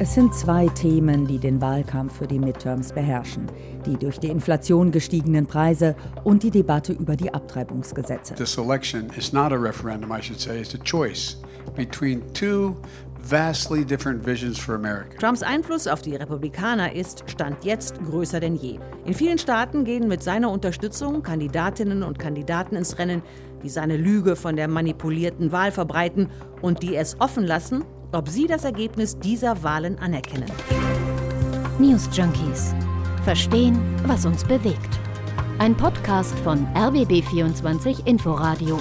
Es sind zwei Themen, die den Wahlkampf für die Midterms beherrschen. Die durch die Inflation gestiegenen Preise und die Debatte über die Abtreibungsgesetze. This election is not a referendum, I should say. It's a choice between two vastly different visions for America. Trumps Einfluss auf die Republikaner ist Stand jetzt größer denn je. In vielen Staaten gehen mit seiner Unterstützung Kandidatinnen und Kandidaten ins Rennen, die seine Lüge von der manipulierten Wahl verbreiten und die es offen lassen, ob sie das Ergebnis dieser Wahlen anerkennen. News Junkies. Verstehen, was uns bewegt. Ein Podcast von RBB24 Inforadio.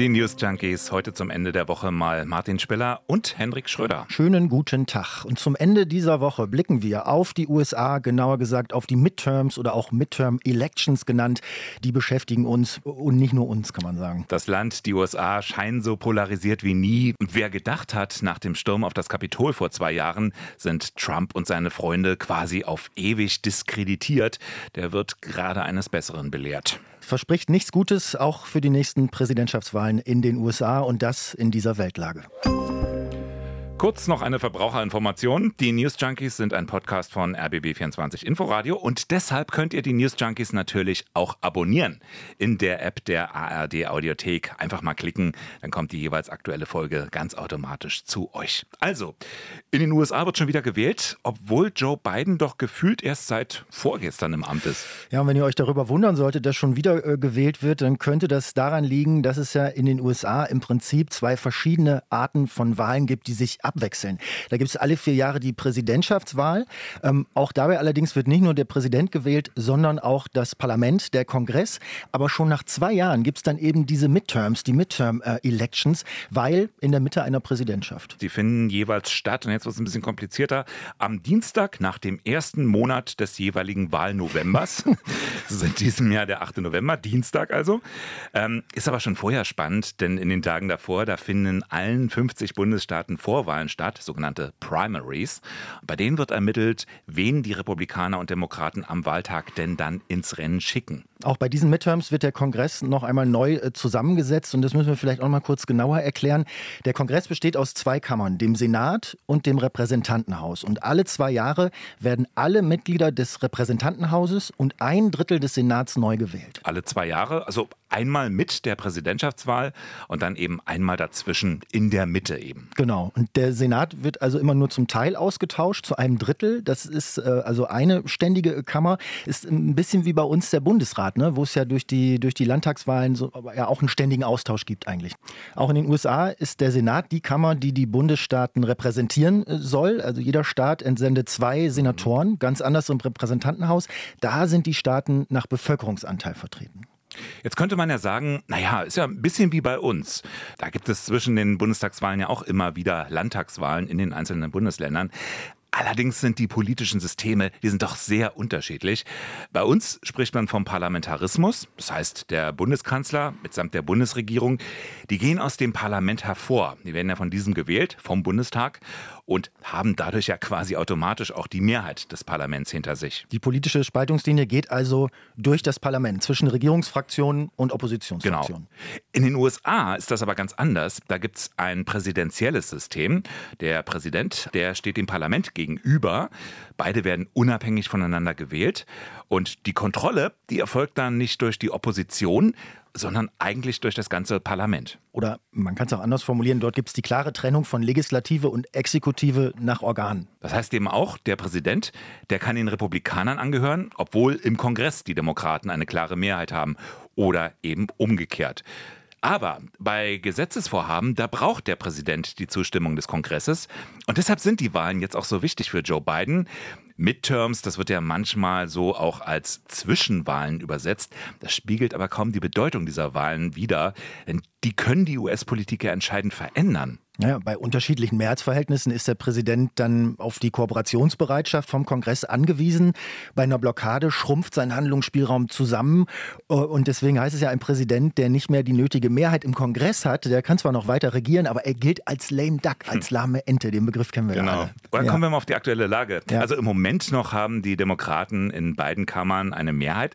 Die News Junkies heute zum Ende der Woche mal Martin Spiller und Henrik Schröder. Schönen guten Tag. Und zum Ende dieser Woche blicken wir auf die USA, genauer gesagt auf die Midterms oder auch Midterm Elections genannt. Die beschäftigen uns und nicht nur uns, kann man sagen. Das Land, die USA, scheinen so polarisiert wie nie. Und wer gedacht hat, nach dem Sturm auf das Kapitol vor zwei Jahren sind Trump und seine Freunde quasi auf ewig diskreditiert, der wird gerade eines Besseren belehrt verspricht nichts Gutes, auch für die nächsten Präsidentschaftswahlen in den USA und das in dieser Weltlage. Kurz noch eine Verbraucherinformation. Die News Junkies sind ein Podcast von RBB24 Inforadio und deshalb könnt ihr die News Junkies natürlich auch abonnieren. In der App der ARD Audiothek einfach mal klicken, dann kommt die jeweils aktuelle Folge ganz automatisch zu euch. Also, in den USA wird schon wieder gewählt, obwohl Joe Biden doch gefühlt erst seit vorgestern im Amt ist. Ja, und wenn ihr euch darüber wundern solltet, dass schon wieder äh, gewählt wird, dann könnte das daran liegen, dass es ja in den USA im Prinzip zwei verschiedene Arten von Wahlen gibt, die sich abwechseln. Da gibt es alle vier Jahre die Präsidentschaftswahl. Ähm, auch dabei allerdings wird nicht nur der Präsident gewählt, sondern auch das Parlament, der Kongress. Aber schon nach zwei Jahren gibt es dann eben diese Midterms, die Midterm-Elections, weil in der Mitte einer Präsidentschaft. Die finden jeweils statt, und jetzt wird es ein bisschen komplizierter, am Dienstag nach dem ersten Monat des jeweiligen Wahlnovembers. das ist in diesem Jahr der 8. November, Dienstag also. Ähm, ist aber schon vorher spannend, denn in den Tagen davor, da finden in allen 50 Bundesstaaten Vorwahlen Wahlen statt, sogenannte Primaries. Bei denen wird ermittelt, wen die Republikaner und Demokraten am Wahltag denn dann ins Rennen schicken. Auch bei diesen Midterms wird der Kongress noch einmal neu äh, zusammengesetzt und das müssen wir vielleicht auch mal kurz genauer erklären. Der Kongress besteht aus zwei Kammern, dem Senat und dem Repräsentantenhaus. Und alle zwei Jahre werden alle Mitglieder des Repräsentantenhauses und ein Drittel des Senats neu gewählt. Alle zwei Jahre, also einmal mit der Präsidentschaftswahl und dann eben einmal dazwischen in der Mitte eben. Genau. Und der Senat wird also immer nur zum Teil ausgetauscht, zu einem Drittel. Das ist äh, also eine ständige Kammer. Ist ein bisschen wie bei uns der Bundesrat, ne? wo es ja durch die, durch die Landtagswahlen so, ja auch einen ständigen Austausch gibt eigentlich. Auch in den USA ist der Senat die Kammer, die die Bundesstaaten repräsentieren äh, soll. Also jeder Staat entsendet zwei Senatoren, ganz anders im Repräsentantenhaus. Da sind die Staaten nach Bevölkerungsanteil vertreten. Jetzt könnte man ja sagen, naja, ist ja ein bisschen wie bei uns. Da gibt es zwischen den Bundestagswahlen ja auch immer wieder Landtagswahlen in den einzelnen Bundesländern. Allerdings sind die politischen Systeme, die sind doch sehr unterschiedlich. Bei uns spricht man vom Parlamentarismus, das heißt der Bundeskanzler mitsamt der Bundesregierung, die gehen aus dem Parlament hervor. Die werden ja von diesem gewählt, vom Bundestag und haben dadurch ja quasi automatisch auch die Mehrheit des Parlaments hinter sich. Die politische Spaltungslinie geht also durch das Parlament zwischen Regierungsfraktionen und Oppositionsfraktionen. Genau. In den USA ist das aber ganz anders. Da gibt es ein präsidentielles System. Der Präsident, der steht dem Parlament gegenüber. Beide werden unabhängig voneinander gewählt. Und die Kontrolle, die erfolgt dann nicht durch die Opposition, sondern eigentlich durch das ganze Parlament. Oder man kann es auch anders formulieren, dort gibt es die klare Trennung von Legislative und Exekutive nach Organen. Das heißt eben auch, der Präsident, der kann den Republikanern angehören, obwohl im Kongress die Demokraten eine klare Mehrheit haben. Oder eben umgekehrt. Aber bei Gesetzesvorhaben, da braucht der Präsident die Zustimmung des Kongresses. Und deshalb sind die Wahlen jetzt auch so wichtig für Joe Biden. Midterms, das wird ja manchmal so auch als Zwischenwahlen übersetzt. Das spiegelt aber kaum die Bedeutung dieser Wahlen wider, denn die können die US-Politik ja entscheidend verändern. Ja, bei unterschiedlichen Mehrheitsverhältnissen ist der Präsident dann auf die Kooperationsbereitschaft vom Kongress angewiesen. Bei einer Blockade schrumpft sein Handlungsspielraum zusammen. Äh, und deswegen heißt es ja, ein Präsident, der nicht mehr die nötige Mehrheit im Kongress hat, der kann zwar noch weiter regieren, aber er gilt als lame duck, als lahme Ente. Den Begriff kennen wir genau. ja alle. Dann ja. kommen wir mal auf die aktuelle Lage. Ja. Also im Moment noch haben die Demokraten in beiden Kammern eine Mehrheit.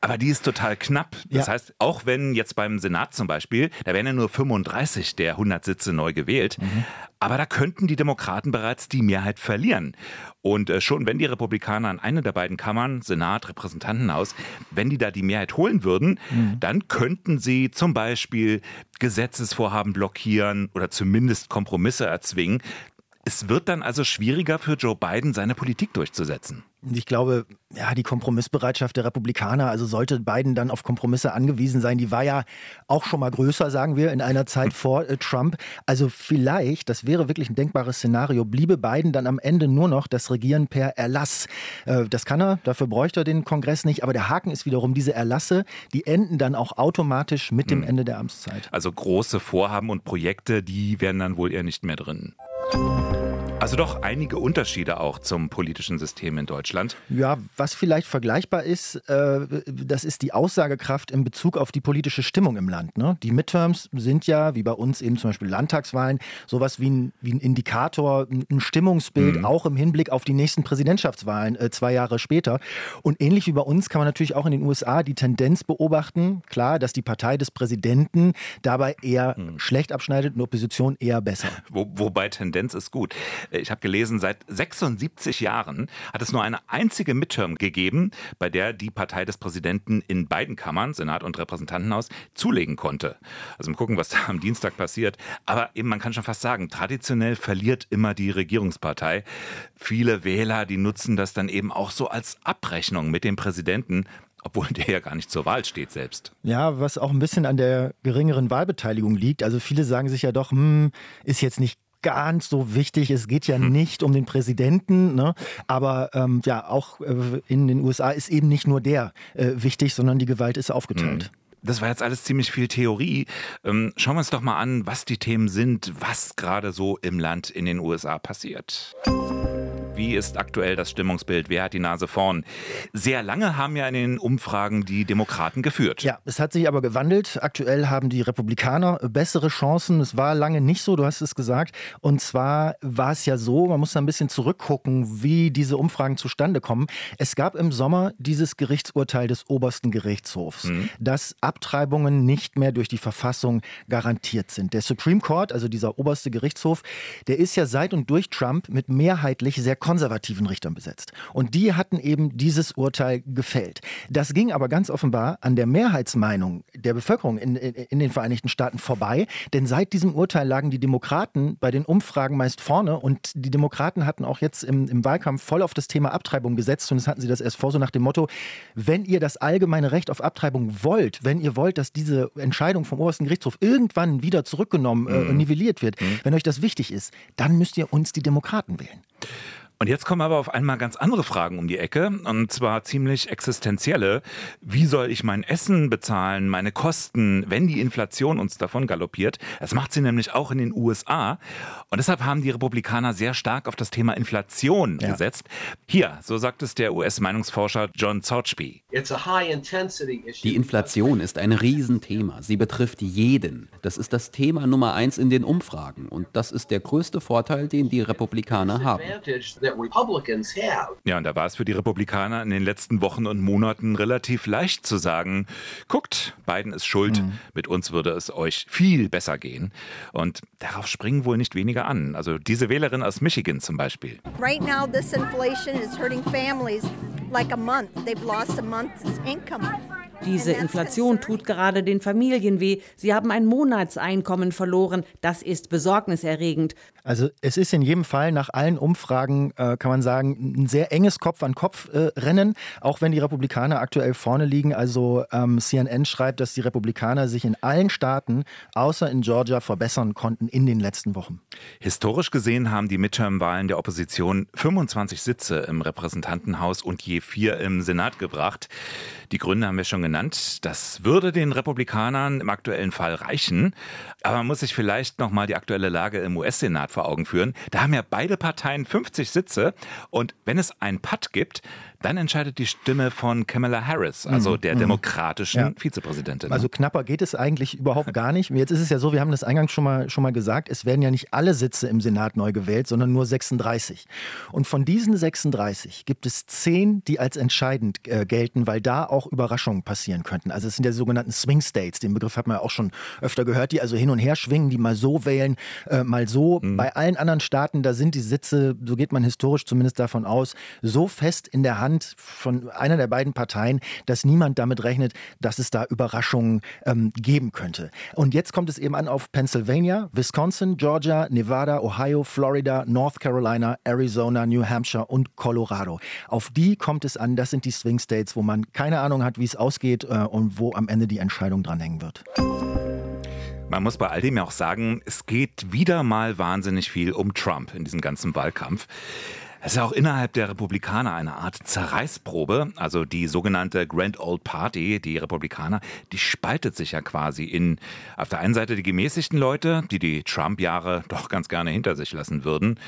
Aber die ist total knapp. Das ja. heißt, auch wenn jetzt beim Senat zum Beispiel, da werden ja nur 35 der 100 Sitze neu gewählt, gewählt. Mhm. Aber da könnten die Demokraten bereits die Mehrheit verlieren. Und äh, schon wenn die Republikaner in eine der beiden Kammern, Senat, Repräsentantenhaus, wenn die da die Mehrheit holen würden, mhm. dann könnten sie zum Beispiel Gesetzesvorhaben blockieren oder zumindest Kompromisse erzwingen. Es wird dann also schwieriger für Joe Biden, seine Politik durchzusetzen. Ich glaube, ja, die Kompromissbereitschaft der Republikaner, also sollte Biden dann auf Kompromisse angewiesen sein, die war ja auch schon mal größer, sagen wir, in einer Zeit vor äh, Trump. Also vielleicht, das wäre wirklich ein denkbares Szenario, bliebe Biden dann am Ende nur noch das Regieren per Erlass. Äh, das kann er, dafür bräuchte er den Kongress nicht. Aber der Haken ist wiederum, diese Erlasse, die enden dann auch automatisch mit dem hm. Ende der Amtszeit. Also große Vorhaben und Projekte, die wären dann wohl eher nicht mehr drin. Also doch einige Unterschiede auch zum politischen System in Deutschland. Ja, was vielleicht vergleichbar ist, äh, das ist die Aussagekraft in Bezug auf die politische Stimmung im Land. Ne? Die Midterms sind ja, wie bei uns eben zum Beispiel Landtagswahlen, sowas wie ein, wie ein Indikator, ein Stimmungsbild, mhm. auch im Hinblick auf die nächsten Präsidentschaftswahlen äh, zwei Jahre später. Und ähnlich wie bei uns kann man natürlich auch in den USA die Tendenz beobachten, klar, dass die Partei des Präsidenten dabei eher mhm. schlecht abschneidet und Opposition eher besser. Wo, wobei Tendenz ist gut. Ich habe gelesen, seit 76 Jahren hat es nur eine einzige Midterm gegeben, bei der die Partei des Präsidenten in beiden Kammern, Senat und Repräsentantenhaus, zulegen konnte. Also mal gucken, was da am Dienstag passiert. Aber eben, man kann schon fast sagen, traditionell verliert immer die Regierungspartei. Viele Wähler, die nutzen das dann eben auch so als Abrechnung mit dem Präsidenten, obwohl der ja gar nicht zur Wahl steht selbst. Ja, was auch ein bisschen an der geringeren Wahlbeteiligung liegt. Also viele sagen sich ja doch, hm, ist jetzt nicht ganz so wichtig. Es geht ja hm. nicht um den Präsidenten, ne? aber ähm, ja, auch äh, in den USA ist eben nicht nur der äh, wichtig, sondern die Gewalt ist aufgeteilt. Hm. Das war jetzt alles ziemlich viel Theorie. Ähm, schauen wir uns doch mal an, was die Themen sind, was gerade so im Land in den USA passiert. Wie ist aktuell das Stimmungsbild? Wer hat die Nase vorn? Sehr lange haben ja in den Umfragen die Demokraten geführt. Ja, es hat sich aber gewandelt. Aktuell haben die Republikaner bessere Chancen. Es war lange nicht so, du hast es gesagt. Und zwar war es ja so, man muss da ein bisschen zurückgucken, wie diese Umfragen zustande kommen. Es gab im Sommer dieses Gerichtsurteil des obersten Gerichtshofs, mhm. dass Abtreibungen nicht mehr durch die Verfassung garantiert sind. Der Supreme Court, also dieser oberste Gerichtshof, der ist ja seit und durch Trump mit mehrheitlich sehr konservativen Richtern besetzt. Und die hatten eben dieses Urteil gefällt. Das ging aber ganz offenbar an der Mehrheitsmeinung der Bevölkerung in, in, in den Vereinigten Staaten vorbei. Denn seit diesem Urteil lagen die Demokraten bei den Umfragen meist vorne. Und die Demokraten hatten auch jetzt im, im Wahlkampf voll auf das Thema Abtreibung gesetzt. Und das hatten sie das erst vor, so nach dem Motto, wenn ihr das allgemeine Recht auf Abtreibung wollt, wenn ihr wollt, dass diese Entscheidung vom obersten Gerichtshof irgendwann wieder zurückgenommen, äh, mhm. nivelliert wird, mhm. wenn euch das wichtig ist, dann müsst ihr uns die Demokraten wählen. Und jetzt kommen aber auf einmal ganz andere Fragen um die Ecke, und zwar ziemlich existenzielle. Wie soll ich mein Essen bezahlen, meine Kosten, wenn die Inflation uns davon galoppiert? Das macht sie nämlich auch in den USA. Und deshalb haben die Republikaner sehr stark auf das Thema Inflation ja. gesetzt. Hier, so sagt es der US-Meinungsforscher John Zorchby. Die Inflation ist ein Riesenthema. Sie betrifft jeden. Das ist das Thema Nummer eins in den Umfragen. Und das ist der größte Vorteil, den die Republikaner haben. Ja, und da war es für die Republikaner in den letzten Wochen und Monaten relativ leicht zu sagen, guckt, Biden ist schuld, mhm. mit uns würde es euch viel besser gehen. Und darauf springen wohl nicht weniger an. Also diese Wählerin aus Michigan zum Beispiel. Right now this inflation is hurting families like a month. They've lost a month's income. Diese Inflation tut gerade den Familien weh. Sie haben ein Monatseinkommen verloren. Das ist besorgniserregend. Also es ist in jedem Fall nach allen Umfragen, äh, kann man sagen, ein sehr enges Kopf-an-Kopf-Rennen, äh, auch wenn die Republikaner aktuell vorne liegen. Also ähm, CNN schreibt, dass die Republikaner sich in allen Staaten, außer in Georgia, verbessern konnten in den letzten Wochen. Historisch gesehen haben die Midterm-Wahlen der Opposition 25 Sitze im Repräsentantenhaus und je vier im Senat gebracht. Die Gründe haben wir schon genannt. Das würde den Republikanern im aktuellen Fall reichen. Aber man muss sich vielleicht noch mal die aktuelle Lage im US-Senat vor Augen führen. Da haben ja beide Parteien 50 Sitze. Und wenn es einen Patt gibt, dann entscheidet die Stimme von Kamala Harris, also mhm. der mhm. demokratischen ja. Vizepräsidentin. Also knapper geht es eigentlich überhaupt gar nicht. Jetzt ist es ja so, wir haben das eingangs schon mal, schon mal gesagt, es werden ja nicht alle Sitze im Senat neu gewählt, sondern nur 36. Und von diesen 36 gibt es zehn, die als entscheidend äh, gelten, weil da auch Überraschungen passieren passieren könnten. Also es sind ja die sogenannten Swing States, den Begriff hat man ja auch schon öfter gehört, die also hin und her schwingen, die mal so wählen, äh, mal so. Mhm. Bei allen anderen Staaten, da sind die Sitze, so geht man historisch zumindest davon aus, so fest in der Hand von einer der beiden Parteien, dass niemand damit rechnet, dass es da Überraschungen ähm, geben könnte. Und jetzt kommt es eben an auf Pennsylvania, Wisconsin, Georgia, Nevada, Ohio, Florida, North Carolina, Arizona, New Hampshire und Colorado. Auf die kommt es an, das sind die Swing States, wo man keine Ahnung hat, wie es ausgeht äh, und wo am Ende die Entscheidung dranhängen wird. Man muss bei all dem ja auch sagen, es geht wieder mal wahnsinnig viel um Trump in diesem ganzen Wahlkampf. Es ist auch innerhalb der Republikaner eine Art Zerreißprobe. Also die sogenannte Grand Old Party, die Republikaner, die spaltet sich ja quasi in auf der einen Seite die gemäßigten Leute, die die Trump-Jahre doch ganz gerne hinter sich lassen würden,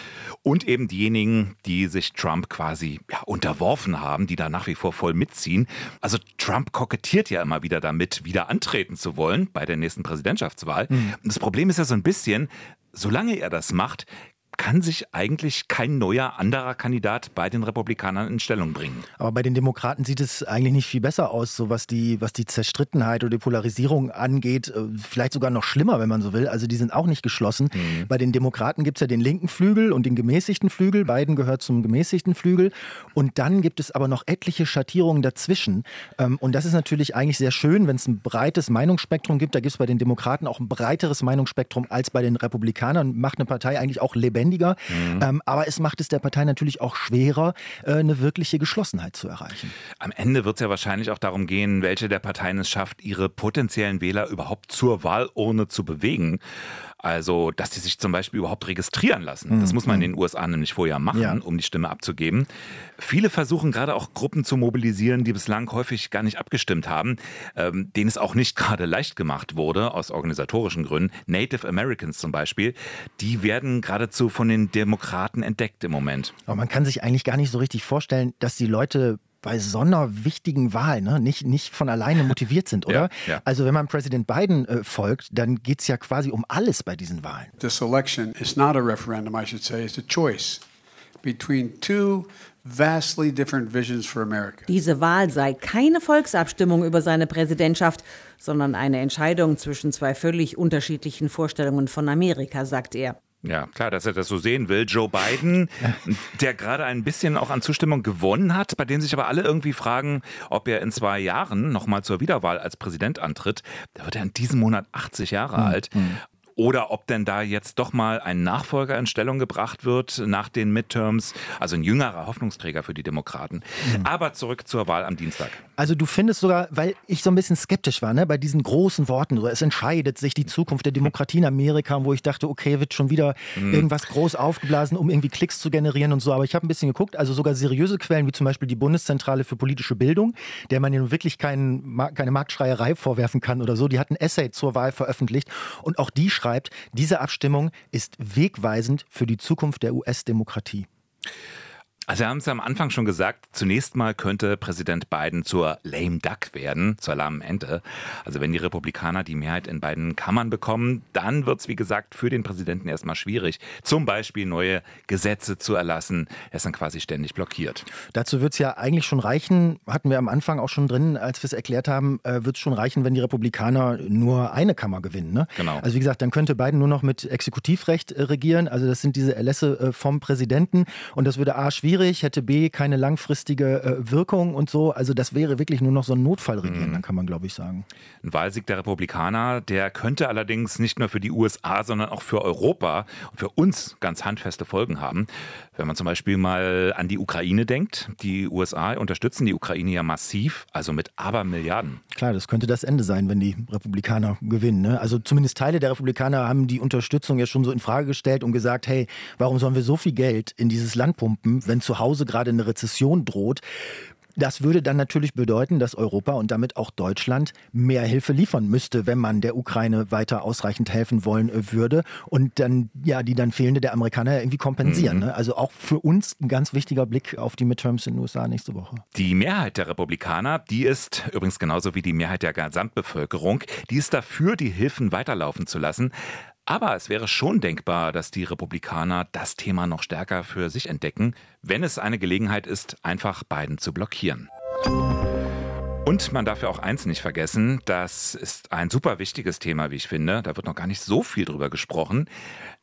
und eben diejenigen, die sich Trump quasi ja, unterworfen haben, die da nach wie vor voll mitziehen. Also Trump kokettiert ja immer wieder damit, wieder antreten zu wollen bei der nächsten Präsidentschaftswahl. Mhm. Das Problem ist ja so ein bisschen, solange er das macht, kann sich eigentlich kein neuer anderer Kandidat bei den Republikanern in Stellung bringen. Aber bei den Demokraten sieht es eigentlich nicht viel besser aus, so was die, was die Zerstrittenheit oder die Polarisierung angeht. Äh, vielleicht sogar noch schlimmer, wenn man so will. Also die sind auch nicht geschlossen. Mhm. Bei den Demokraten gibt es ja den linken Flügel und den gemäßigten Flügel. Beiden gehört zum gemäßigten Flügel. Und dann gibt es aber noch etliche Schattierungen dazwischen. Ähm, und das ist natürlich eigentlich sehr schön, wenn es ein breites Meinungsspektrum gibt. Da gibt es bei den Demokraten auch ein breiteres Meinungsspektrum als bei den Republikanern. Macht eine Partei eigentlich auch lebendig lebendiger. Mhm. Ähm, aber es macht es der Partei natürlich auch schwerer, äh, eine wirkliche Geschlossenheit zu erreichen. Am Ende wird es ja wahrscheinlich auch darum gehen, welche der Parteien es schafft, ihre potenziellen Wähler überhaupt zur Wahlurne zu bewegen. Also, dass die sich zum Beispiel überhaupt registrieren lassen. Das mhm. muss man in den USA nämlich vorher machen, ja. um die Stimme abzugeben. Viele versuchen gerade auch Gruppen zu mobilisieren, die bislang häufig gar nicht abgestimmt haben, ähm, denen es auch nicht gerade leicht gemacht wurde, aus organisatorischen Gründen. Native Americans zum Beispiel, die werden geradezu von den Demokraten entdeckt im Moment. Aber man kann sich eigentlich gar nicht so richtig vorstellen, dass die Leute bei so einer wichtigen Wahl ne, nicht, nicht von alleine motiviert sind, oder? Ja, ja. Also wenn man Präsident Biden äh, folgt, dann geht es ja quasi um alles bei diesen Wahlen. This election is not a referendum, I should say, it's a choice between two vastly different visions for America. Diese Wahl sei keine Volksabstimmung über seine Präsidentschaft, sondern eine Entscheidung zwischen zwei völlig unterschiedlichen Vorstellungen von Amerika, sagt er. Ja, klar, dass er das so sehen will. Joe Biden, der gerade ein bisschen auch an Zustimmung gewonnen hat, bei dem sich aber alle irgendwie fragen, ob er in zwei Jahren nochmal zur Wiederwahl als Präsident antritt. Da wird er in diesem Monat 80 Jahre mhm. alt. Hm oder ob denn da jetzt doch mal ein Nachfolger in Stellung gebracht wird nach den Midterms, also ein jüngerer Hoffnungsträger für die Demokraten. Mhm. Aber zurück zur Wahl am Dienstag. Also du findest sogar, weil ich so ein bisschen skeptisch war, ne, bei diesen großen Worten, so, es entscheidet sich die Zukunft der Demokratie in Amerika, wo ich dachte, okay, wird schon wieder mhm. irgendwas groß aufgeblasen, um irgendwie Klicks zu generieren und so. Aber ich habe ein bisschen geguckt, also sogar seriöse Quellen, wie zum Beispiel die Bundeszentrale für politische Bildung, der man ja wirklich kein, keine Marktschreierei vorwerfen kann oder so, die hat ein Essay zur Wahl veröffentlicht und auch die schreibt, diese Abstimmung ist wegweisend für die Zukunft der US-Demokratie. Also wir haben es am Anfang schon gesagt, zunächst mal könnte Präsident Biden zur lame duck werden, zur lahmen Ente. Also wenn die Republikaner die Mehrheit in beiden Kammern bekommen, dann wird es, wie gesagt, für den Präsidenten erstmal schwierig, zum Beispiel neue Gesetze zu erlassen. Er ist dann quasi ständig blockiert. Dazu wird es ja eigentlich schon reichen, hatten wir am Anfang auch schon drin, als wir es erklärt haben, äh, wird es schon reichen, wenn die Republikaner nur eine Kammer gewinnen. Ne? Genau. Also wie gesagt, dann könnte Biden nur noch mit Exekutivrecht äh, regieren. Also das sind diese Erlässe äh, vom Präsidenten und das würde A schwierig schwierig, hätte B keine langfristige äh, Wirkung und so. Also das wäre wirklich nur noch so ein Notfallregieren, mhm. kann man glaube ich sagen. Ein Wahlsieg der Republikaner, der könnte allerdings nicht nur für die USA, sondern auch für Europa und für uns ganz handfeste Folgen haben. Wenn man zum Beispiel mal an die Ukraine denkt, die USA unterstützen die Ukraine ja massiv, also mit Abermilliarden. Klar, das könnte das Ende sein, wenn die Republikaner gewinnen. Ne? Also zumindest Teile der Republikaner haben die Unterstützung ja schon so in Frage gestellt und gesagt, hey, warum sollen wir so viel Geld in dieses Land pumpen, wenn zu Hause gerade eine Rezession droht? Das würde dann natürlich bedeuten, dass Europa und damit auch Deutschland mehr Hilfe liefern müsste, wenn man der Ukraine weiter ausreichend helfen wollen äh, würde und dann ja die dann fehlende der Amerikaner irgendwie kompensieren. Mhm. Ne? Also auch für uns ein ganz wichtiger Blick auf die Midterms in den USA nächste Woche. Die Mehrheit der Republikaner, die ist übrigens genauso wie die Mehrheit der Gesamtbevölkerung, die ist dafür, die Hilfen weiterlaufen zu lassen. Aber es wäre schon denkbar, dass die Republikaner das Thema noch stärker für sich entdecken, wenn es eine Gelegenheit ist, einfach Biden zu blockieren. Und man darf ja auch eins nicht vergessen, das ist ein super wichtiges Thema, wie ich finde. Da wird noch gar nicht so viel drüber gesprochen.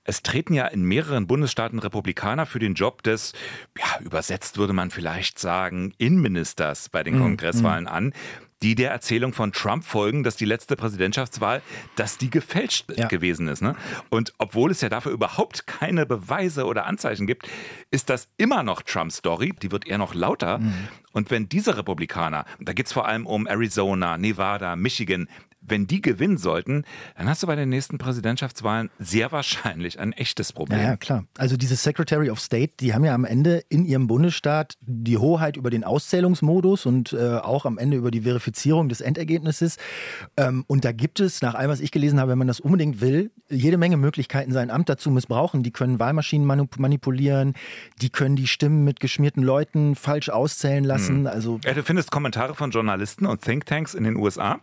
Es treten ja in mehreren Bundesstaaten Republikaner für den Job des, ja, übersetzt würde man vielleicht sagen, Innenministers bei den mhm. Kongresswahlen an die der Erzählung von Trump folgen, dass die letzte Präsidentschaftswahl, dass die gefälscht ja. gewesen ist. Ne? Und obwohl es ja dafür überhaupt keine Beweise oder Anzeichen gibt, ist das immer noch Trumps Story. Die wird eher noch lauter. Mhm. Und wenn diese Republikaner, da geht es vor allem um Arizona, Nevada, Michigan, wenn die gewinnen sollten, dann hast du bei den nächsten Präsidentschaftswahlen sehr wahrscheinlich ein echtes Problem. Ja, ja, klar. Also diese Secretary of State, die haben ja am Ende in ihrem Bundesstaat die Hoheit über den Auszählungsmodus und äh, auch am Ende über die Verifizierung des Endergebnisses. Ähm, und da gibt es, nach allem, was ich gelesen habe, wenn man das unbedingt will, jede Menge Möglichkeiten, sein Amt dazu missbrauchen. Die können Wahlmaschinen manipulieren, die können die Stimmen mit geschmierten Leuten falsch auszählen lassen. Hm. Also ja, du findest Kommentare von Journalisten und Thinktanks in den USA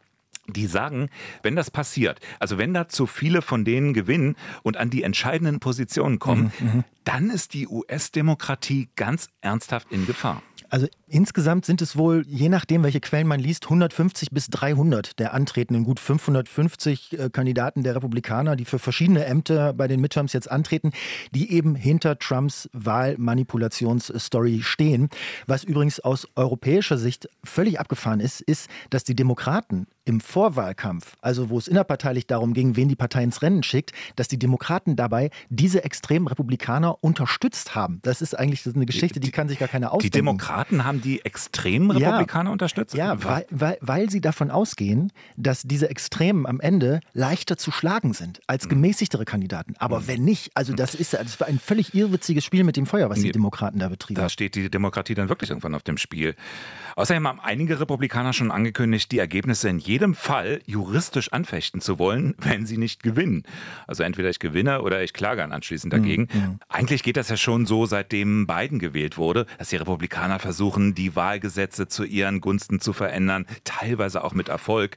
die sagen, wenn das passiert, also wenn da zu viele von denen gewinnen und an die entscheidenden Positionen kommen, mhm, mhm. dann ist die US-Demokratie ganz ernsthaft in Gefahr. Also insgesamt sind es wohl, je nachdem, welche Quellen man liest, 150 bis 300 der antretenden gut 550 äh, Kandidaten der Republikaner, die für verschiedene Ämter bei den Midterms jetzt antreten, die eben hinter Trumps Wahlmanipulationsstory stehen. Was übrigens aus europäischer Sicht völlig abgefahren ist, ist, dass die Demokraten im Vorwahlkampf, also wo es innerparteilich darum ging, wen die Partei ins Rennen schickt, dass die Demokraten dabei diese extremen Republikaner unterstützt haben. Das ist eigentlich eine Geschichte, die kann sich gar keiner ausdenken. Die Demokraten haben die extremen Republikaner ja, unterstützt? Ja, weil, weil, weil sie davon ausgehen, dass diese Extremen am Ende leichter zu schlagen sind als hm. gemäßigtere Kandidaten. Aber hm. wenn nicht, also das ist, das war ein völlig irrwitziges Spiel mit dem Feuer, was die Demokraten da betrieben. Da steht die Demokratie dann wirklich irgendwann auf dem Spiel. Außerdem haben einige Republikaner schon angekündigt, die Ergebnisse in jedem jedem Fall juristisch anfechten zu wollen, wenn sie nicht gewinnen. Also entweder ich gewinne oder ich klage dann anschließend dagegen. Mhm. mhm. Eigentlich geht das ja schon so, seitdem Biden gewählt wurde, dass die Republikaner versuchen, die Wahlgesetze zu ihren Gunsten zu verändern, teilweise auch mit Erfolg.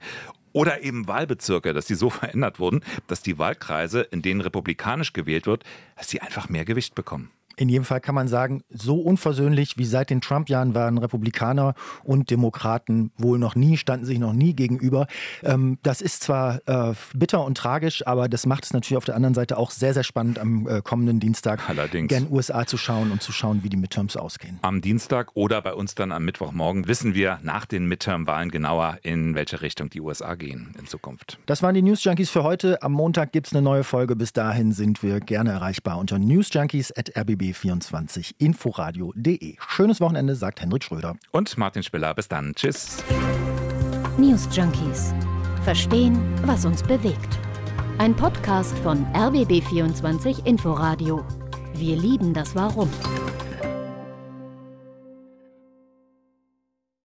Oder eben Wahlbezirke, dass die so verändert wurden, dass die Wahlkreise, in denen republikanisch gewählt wird, dass sie einfach mehr Gewicht bekommen. In jedem Fall kann man sagen, so unversöhnlich wie seit den Trump-Jahren waren Republikaner und Demokraten wohl noch nie, standen sich noch nie gegenüber. Ähm, das ist zwar äh, bitter und tragisch, aber das macht es natürlich auf der anderen Seite auch sehr, sehr spannend am äh, kommenden Dienstag Allerdings. gern USA zu schauen und zu schauen, wie die Midterms ausgehen. Am Dienstag oder bei uns dann am Mittwochmorgen wissen wir nach den Midterm-Wahlen genauer, in welche Richtung die USA gehen in Zukunft. Das waren die News Junkies für heute. Am Montag gibt es eine neue Folge. Bis dahin sind wir gerne erreichbar unter newsjunkies.rbb rbb24 inforadio.de. Schönes Wochenende, sagt Henrik Schröder. Und Martin Spiller. Bis dann. Tschüss. News Junkies. Verstehen, was uns bewegt. Ein Podcast von RBB24 Inforadio. Wir lieben das Warum.